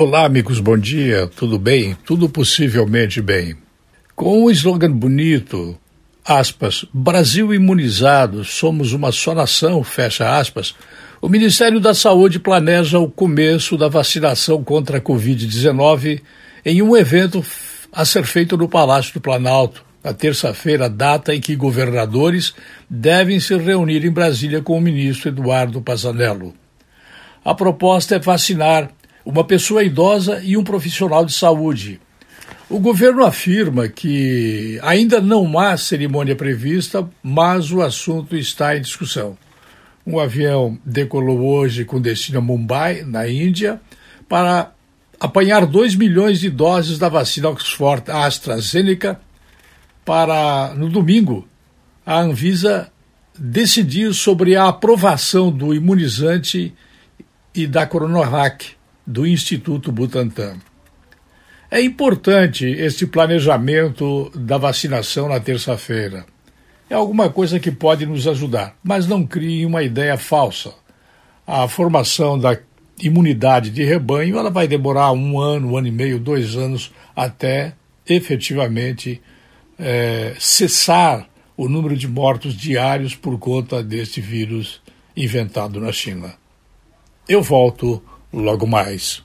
Olá, amigos, bom dia. Tudo bem? Tudo possivelmente bem. Com um slogan bonito, aspas, Brasil imunizado, somos uma só nação, fecha aspas, o Ministério da Saúde planeja o começo da vacinação contra a Covid-19 em um evento a ser feito no Palácio do Planalto, na terça-feira, data em que governadores devem se reunir em Brasília com o ministro Eduardo Pazzanello. A proposta é vacinar uma pessoa idosa e um profissional de saúde. O governo afirma que ainda não há cerimônia prevista, mas o assunto está em discussão. Um avião decolou hoje com destino a Mumbai, na Índia, para apanhar 2 milhões de doses da vacina Oxford AstraZeneca para, no domingo, a Anvisa decidir sobre a aprovação do imunizante e da Coronavac do Instituto Butantan. É importante este planejamento da vacinação na terça-feira. É alguma coisa que pode nos ajudar, mas não crie uma ideia falsa. A formação da imunidade de rebanho ela vai demorar um ano, um ano e meio, dois anos até efetivamente é, cessar o número de mortos diários por conta deste vírus inventado na China. Eu volto logo mais.